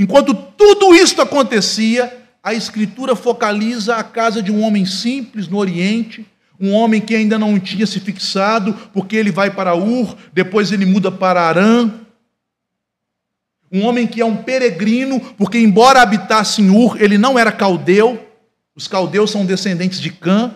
Enquanto tudo isto acontecia, a Escritura focaliza a casa de um homem simples no Oriente, um homem que ainda não tinha se fixado, porque ele vai para Ur, depois ele muda para Arã. Um homem que é um peregrino, porque, embora habitasse em Ur, ele não era caldeu. Os caldeus são descendentes de Cã,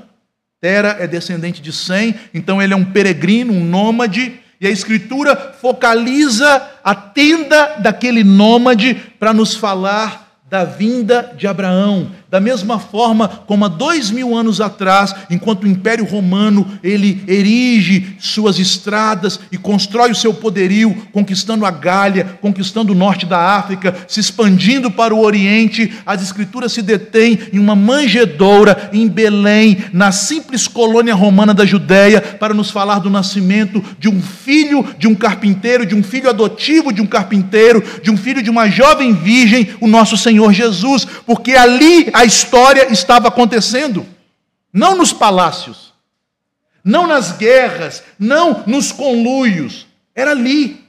Tera é descendente de Sem, então ele é um peregrino, um nômade. E a Escritura focaliza a tenda daquele nômade para nos falar da vinda de Abraão, da mesma forma como há dois mil anos atrás, enquanto o Império Romano ele erige suas estradas e constrói o seu poderio, conquistando a Gália, conquistando o norte da África, se expandindo para o Oriente, as Escrituras se detêm em uma manjedoura em Belém, na simples colônia romana da Judéia, para nos falar do nascimento de um filho de um carpinteiro, de um filho adotivo de um carpinteiro, de um filho de uma jovem virgem, o nosso Senhor Jesus, porque ali a a história estava acontecendo. Não nos palácios, não nas guerras, não nos conluios. Era ali.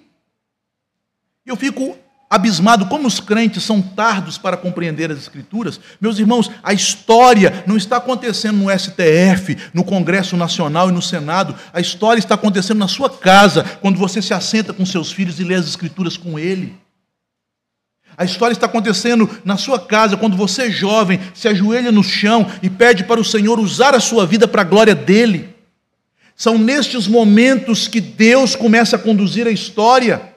Eu fico abismado como os crentes são tardos para compreender as Escrituras. Meus irmãos, a história não está acontecendo no STF, no Congresso Nacional e no Senado. A história está acontecendo na sua casa, quando você se assenta com seus filhos e lê as Escrituras com ele. A história está acontecendo na sua casa, quando você, jovem, se ajoelha no chão e pede para o Senhor usar a sua vida para a glória dele. São nestes momentos que Deus começa a conduzir a história.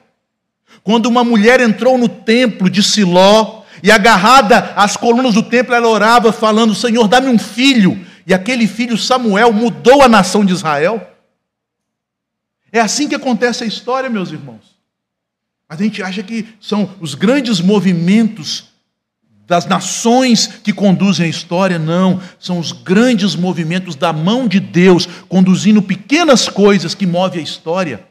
Quando uma mulher entrou no templo de Siló e agarrada às colunas do templo, ela orava falando: Senhor, dá-me um filho. E aquele filho, Samuel, mudou a nação de Israel. É assim que acontece a história, meus irmãos. A gente acha que são os grandes movimentos das nações que conduzem a história, não. São os grandes movimentos da mão de Deus conduzindo pequenas coisas que movem a história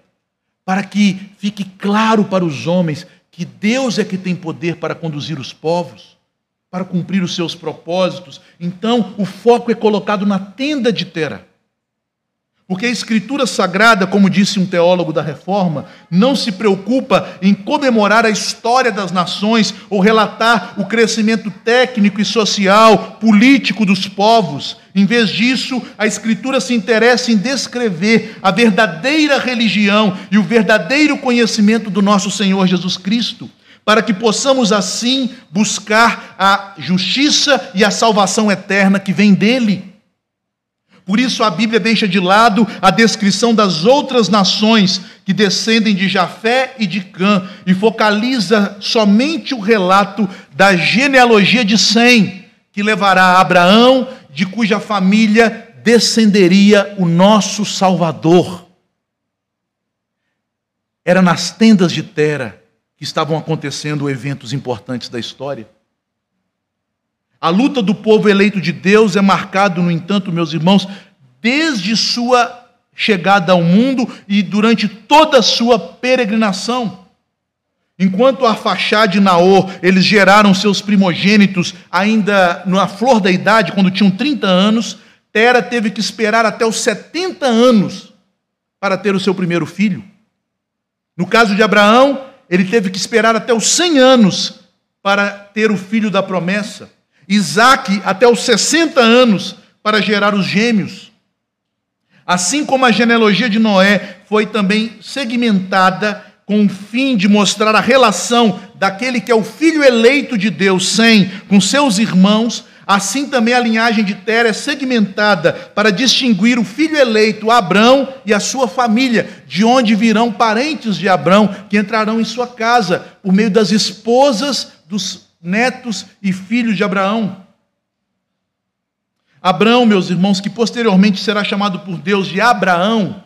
para que fique claro para os homens que Deus é que tem poder para conduzir os povos, para cumprir os seus propósitos. Então, o foco é colocado na tenda de Tera. Porque a Escritura Sagrada, como disse um teólogo da Reforma, não se preocupa em comemorar a história das nações ou relatar o crescimento técnico e social, político dos povos. Em vez disso, a Escritura se interessa em descrever a verdadeira religião e o verdadeiro conhecimento do nosso Senhor Jesus Cristo, para que possamos assim buscar a justiça e a salvação eterna que vem dele. Por isso a Bíblia deixa de lado a descrição das outras nações que descendem de Jafé e de Cã e focaliza somente o relato da genealogia de Sem, que levará a Abraão, de cuja família descenderia o nosso Salvador. Era nas tendas de Tera que estavam acontecendo eventos importantes da história. A luta do povo eleito de Deus é marcado, no entanto, meus irmãos, desde sua chegada ao mundo e durante toda a sua peregrinação. Enquanto Arfaxade e Naor, eles geraram seus primogênitos ainda na flor da idade, quando tinham 30 anos, Tera teve que esperar até os 70 anos para ter o seu primeiro filho. No caso de Abraão, ele teve que esperar até os 100 anos para ter o filho da promessa. Isaac até os 60 anos para gerar os gêmeos. Assim como a genealogia de Noé foi também segmentada com o fim de mostrar a relação daquele que é o filho eleito de Deus, sem, com seus irmãos, assim também a linhagem de Tera é segmentada para distinguir o filho eleito, Abrão, e a sua família, de onde virão parentes de Abrão, que entrarão em sua casa, por meio das esposas dos netos e filhos de Abraão. Abraão, meus irmãos, que posteriormente será chamado por Deus de Abraão,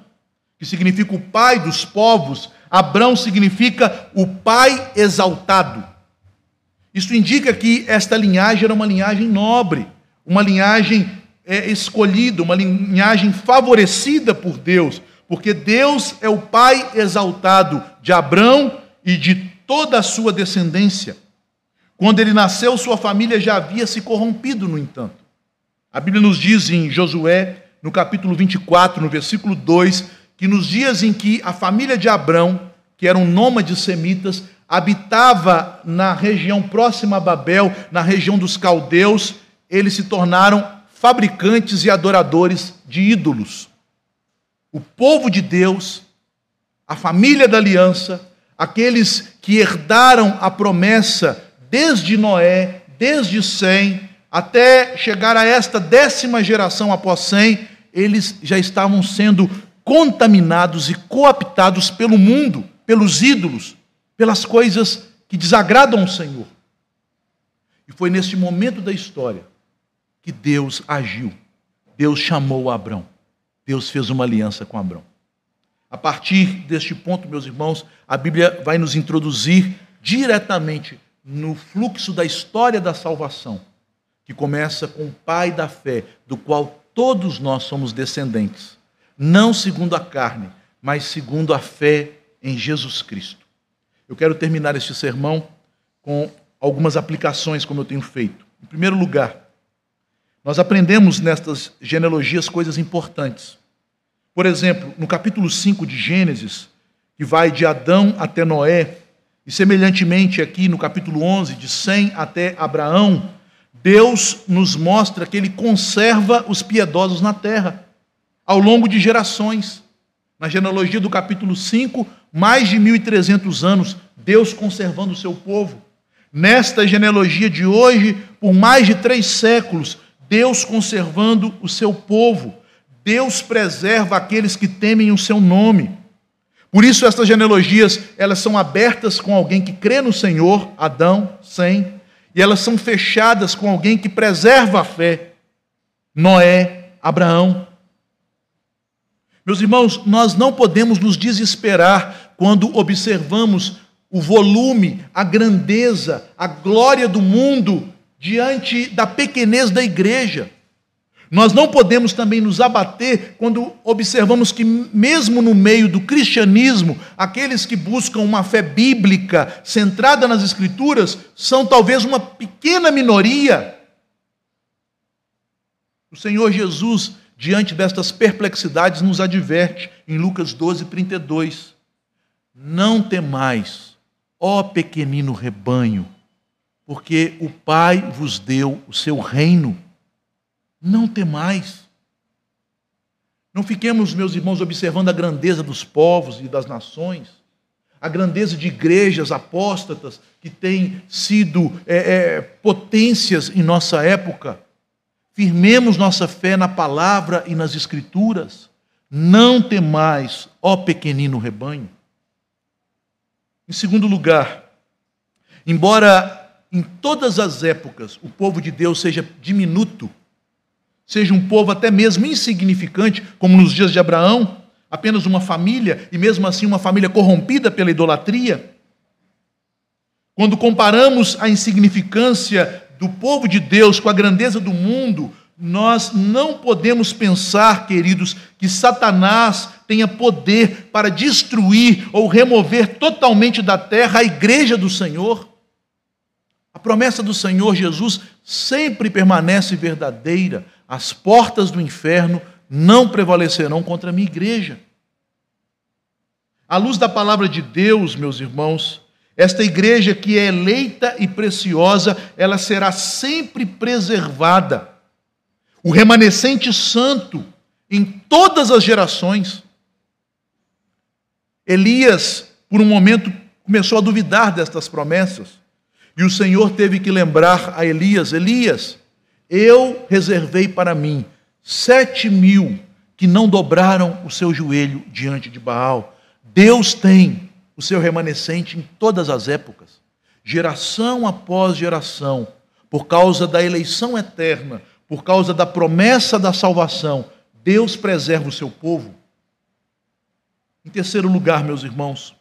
que significa o pai dos povos, Abraão significa o pai exaltado. Isso indica que esta linhagem era uma linhagem nobre, uma linhagem é, escolhida, uma linhagem favorecida por Deus, porque Deus é o pai exaltado de Abraão e de toda a sua descendência. Quando ele nasceu, sua família já havia se corrompido, no entanto. A Bíblia nos diz em Josué, no capítulo 24, no versículo 2, que nos dias em que a família de Abrão, que eram nômades semitas, habitava na região próxima a Babel, na região dos caldeus, eles se tornaram fabricantes e adoradores de ídolos. O povo de Deus, a família da aliança, aqueles que herdaram a promessa desde Noé, desde Sem, até chegar a esta décima geração após Sem, eles já estavam sendo contaminados e cooptados pelo mundo, pelos ídolos, pelas coisas que desagradam ao Senhor. E foi neste momento da história que Deus agiu. Deus chamou Abrão. Deus fez uma aliança com Abrão. A partir deste ponto, meus irmãos, a Bíblia vai nos introduzir diretamente no fluxo da história da salvação, que começa com o Pai da fé, do qual todos nós somos descendentes, não segundo a carne, mas segundo a fé em Jesus Cristo. Eu quero terminar este sermão com algumas aplicações, como eu tenho feito. Em primeiro lugar, nós aprendemos nestas genealogias coisas importantes. Por exemplo, no capítulo 5 de Gênesis, que vai de Adão até Noé, E semelhantemente aqui no capítulo 11, de 100 até Abraão, Deus nos mostra que ele conserva os piedosos na terra ao longo de gerações. Na genealogia do capítulo 5, mais de 1.300 anos, Deus conservando o seu povo. Nesta genealogia de hoje, por mais de três séculos, Deus conservando o seu povo. Deus preserva aqueles que temem o seu nome. Por isso, estas genealogias, elas são abertas com alguém que crê no Senhor, Adão, sem, e elas são fechadas com alguém que preserva a fé, Noé, Abraão. Meus irmãos, nós não podemos nos desesperar quando observamos o volume, a grandeza, a glória do mundo diante da pequenez da igreja. Nós não podemos também nos abater quando observamos que, mesmo no meio do cristianismo, aqueles que buscam uma fé bíblica centrada nas Escrituras são talvez uma pequena minoria. O Senhor Jesus, diante destas perplexidades, nos adverte em Lucas 12, 32. Não temais, ó pequenino rebanho, porque o Pai vos deu o seu reino. Não temais. Não fiquemos, meus irmãos, observando a grandeza dos povos e das nações, a grandeza de igrejas apóstatas que têm sido é, é, potências em nossa época. Firmemos nossa fé na palavra e nas escrituras. Não temais, ó pequenino rebanho. Em segundo lugar, embora em todas as épocas o povo de Deus seja diminuto, seja um povo até mesmo insignificante, como nos dias de Abraão, apenas uma família, e mesmo assim uma família corrompida pela idolatria. Quando comparamos a insignificância do povo de Deus com a grandeza do mundo, nós não podemos pensar, queridos, que Satanás tenha poder para destruir ou remover totalmente da terra a igreja do Senhor. A promessa do Senhor Jesus sempre permanece verdadeira. As portas do inferno não prevalecerão contra a minha igreja. À luz da palavra de Deus, meus irmãos, esta igreja que é eleita e preciosa, ela será sempre preservada. O remanescente santo em todas as gerações. Elias, por um momento, começou a duvidar destas promessas. E o Senhor teve que lembrar a Elias: Elias, eu reservei para mim sete mil que não dobraram o seu joelho diante de Baal. Deus tem o seu remanescente em todas as épocas, geração após geração, por causa da eleição eterna, por causa da promessa da salvação, Deus preserva o seu povo. Em terceiro lugar, meus irmãos,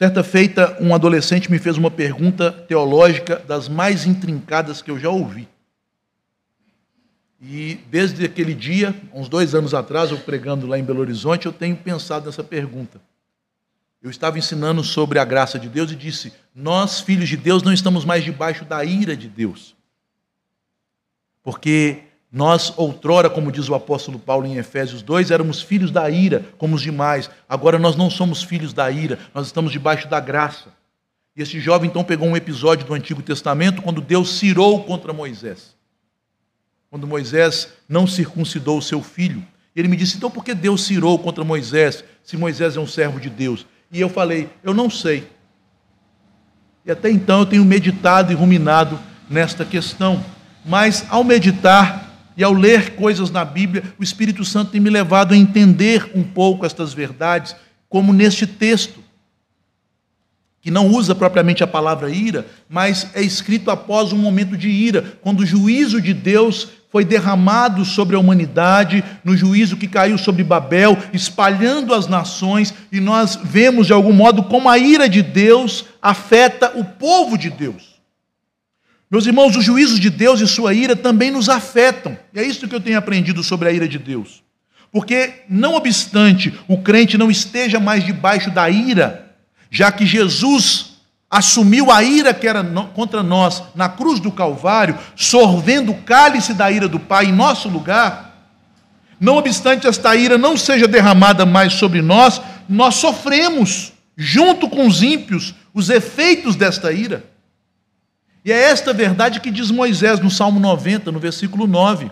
Certa feita, um adolescente me fez uma pergunta teológica das mais intrincadas que eu já ouvi. E desde aquele dia, uns dois anos atrás, eu pregando lá em Belo Horizonte, eu tenho pensado nessa pergunta. Eu estava ensinando sobre a graça de Deus e disse: Nós, filhos de Deus, não estamos mais debaixo da ira de Deus. Porque nós, outrora, como diz o apóstolo Paulo em Efésios 2, éramos filhos da ira, como os demais. Agora nós não somos filhos da ira, nós estamos debaixo da graça. E esse jovem então pegou um episódio do Antigo Testamento quando Deus cirou contra Moisés. Quando Moisés não circuncidou o seu filho. Ele me disse: então por que Deus cirou contra Moisés, se Moisés é um servo de Deus? E eu falei: eu não sei. E até então eu tenho meditado e ruminado nesta questão. Mas ao meditar, e ao ler coisas na Bíblia, o Espírito Santo tem me levado a entender um pouco estas verdades, como neste texto, que não usa propriamente a palavra ira, mas é escrito após um momento de ira, quando o juízo de Deus foi derramado sobre a humanidade, no juízo que caiu sobre Babel, espalhando as nações, e nós vemos de algum modo como a ira de Deus afeta o povo de Deus. Meus irmãos, os juízos de Deus e sua ira também nos afetam. E é isso que eu tenho aprendido sobre a ira de Deus. Porque, não obstante o crente não esteja mais debaixo da ira, já que Jesus assumiu a ira que era contra nós na cruz do Calvário, sorvendo o cálice da ira do Pai em nosso lugar, não obstante esta ira não seja derramada mais sobre nós, nós sofremos, junto com os ímpios, os efeitos desta ira. E é esta verdade que diz Moisés no Salmo 90, no versículo 9.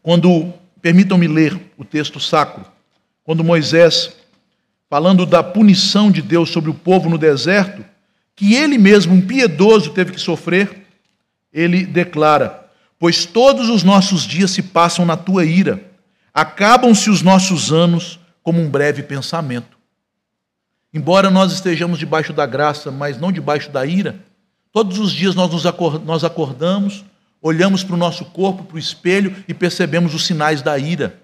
Quando, permitam-me ler o texto sacro, quando Moisés, falando da punição de Deus sobre o povo no deserto, que ele mesmo, um piedoso, teve que sofrer, ele declara: Pois todos os nossos dias se passam na tua ira, acabam-se os nossos anos como um breve pensamento. Embora nós estejamos debaixo da graça, mas não debaixo da ira, todos os dias nós, nos acordamos, olhamos para o nosso corpo, para o espelho e percebemos os sinais da ira: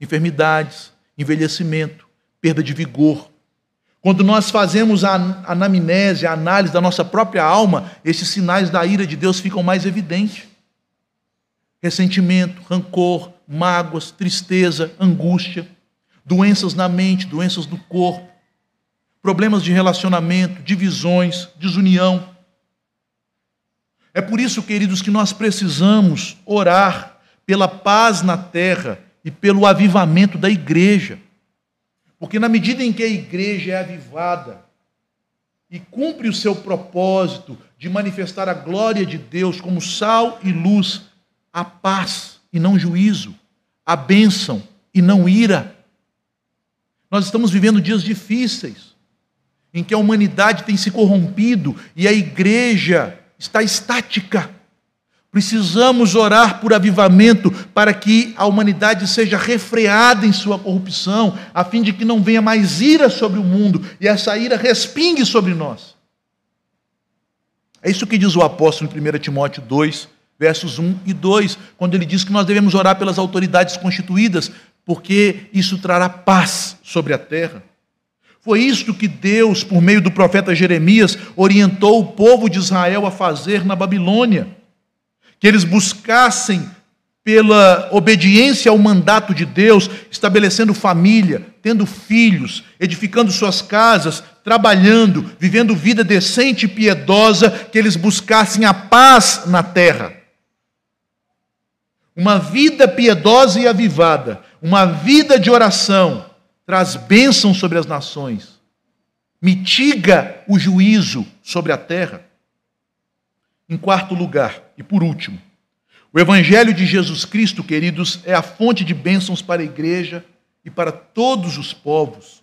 enfermidades, envelhecimento, perda de vigor, quando nós fazemos a anamnese, a análise da nossa própria alma, esses sinais da ira de Deus ficam mais evidentes. Ressentimento, rancor, mágoas, tristeza, angústia, doenças na mente, doenças do corpo, problemas de relacionamento, divisões, desunião. É por isso, queridos, que nós precisamos orar pela paz na terra e pelo avivamento da igreja. Porque na medida em que a igreja é avivada e cumpre o seu propósito de manifestar a glória de Deus como sal e luz, a paz e não juízo, a bênção e não ira. Nós estamos vivendo dias difíceis, em que a humanidade tem se corrompido e a igreja está estática. Precisamos orar por avivamento para que a humanidade seja refreada em sua corrupção, a fim de que não venha mais ira sobre o mundo e essa ira respingue sobre nós. É isso que diz o apóstolo em 1 Timóteo 2, versos 1 e 2, quando ele diz que nós devemos orar pelas autoridades constituídas, porque isso trará paz sobre a terra. Foi isto que Deus, por meio do profeta Jeremias, orientou o povo de Israel a fazer na Babilônia que eles buscassem pela obediência ao mandato de Deus, estabelecendo família, tendo filhos, edificando suas casas, trabalhando, vivendo vida decente e piedosa, que eles buscassem a paz na terra. Uma vida piedosa e avivada, uma vida de oração, traz bênção sobre as nações, mitiga o juízo sobre a terra. Em quarto lugar, e por último, o Evangelho de Jesus Cristo, queridos, é a fonte de bênçãos para a igreja e para todos os povos.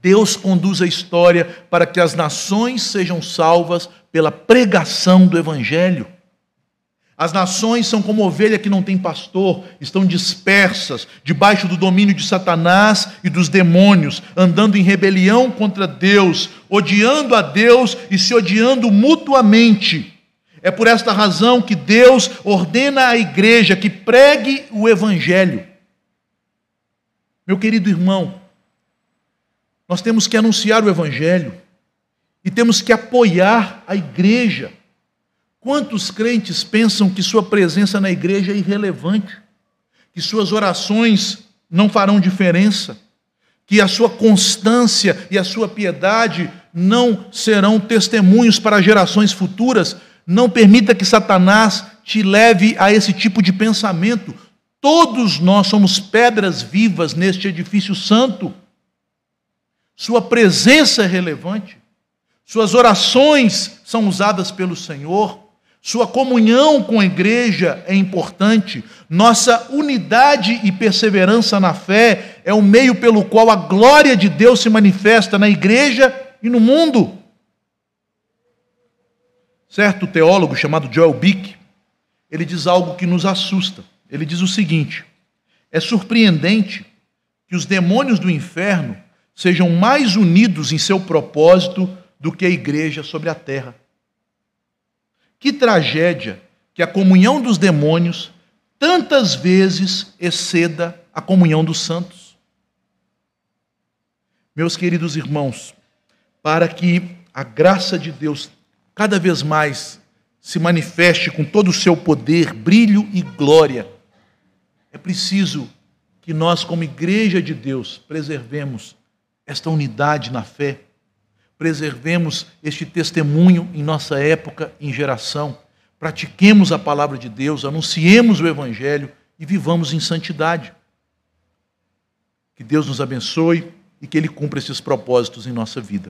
Deus conduz a história para que as nações sejam salvas pela pregação do Evangelho. As nações são como ovelha que não tem pastor, estão dispersas, debaixo do domínio de Satanás e dos demônios, andando em rebelião contra Deus, odiando a Deus e se odiando mutuamente. É por esta razão que Deus ordena à igreja que pregue o Evangelho. Meu querido irmão, nós temos que anunciar o Evangelho e temos que apoiar a igreja Quantos crentes pensam que sua presença na igreja é irrelevante, que suas orações não farão diferença, que a sua constância e a sua piedade não serão testemunhos para gerações futuras? Não permita que Satanás te leve a esse tipo de pensamento. Todos nós somos pedras vivas neste edifício santo. Sua presença é relevante. Suas orações são usadas pelo Senhor. Sua comunhão com a igreja é importante. Nossa unidade e perseverança na fé é o meio pelo qual a glória de Deus se manifesta na igreja e no mundo. Certo teólogo chamado Joel Bick, ele diz algo que nos assusta. Ele diz o seguinte: é surpreendente que os demônios do inferno sejam mais unidos em seu propósito do que a igreja sobre a terra. Que tragédia que a comunhão dos demônios tantas vezes exceda a comunhão dos santos. Meus queridos irmãos, para que a graça de Deus cada vez mais se manifeste com todo o seu poder, brilho e glória, é preciso que nós, como igreja de Deus, preservemos esta unidade na fé, preservemos este testemunho em nossa época, em geração, pratiquemos a palavra de Deus, anunciemos o Evangelho e vivamos em santidade. Que Deus nos abençoe e que Ele cumpra esses propósitos em nossa vida.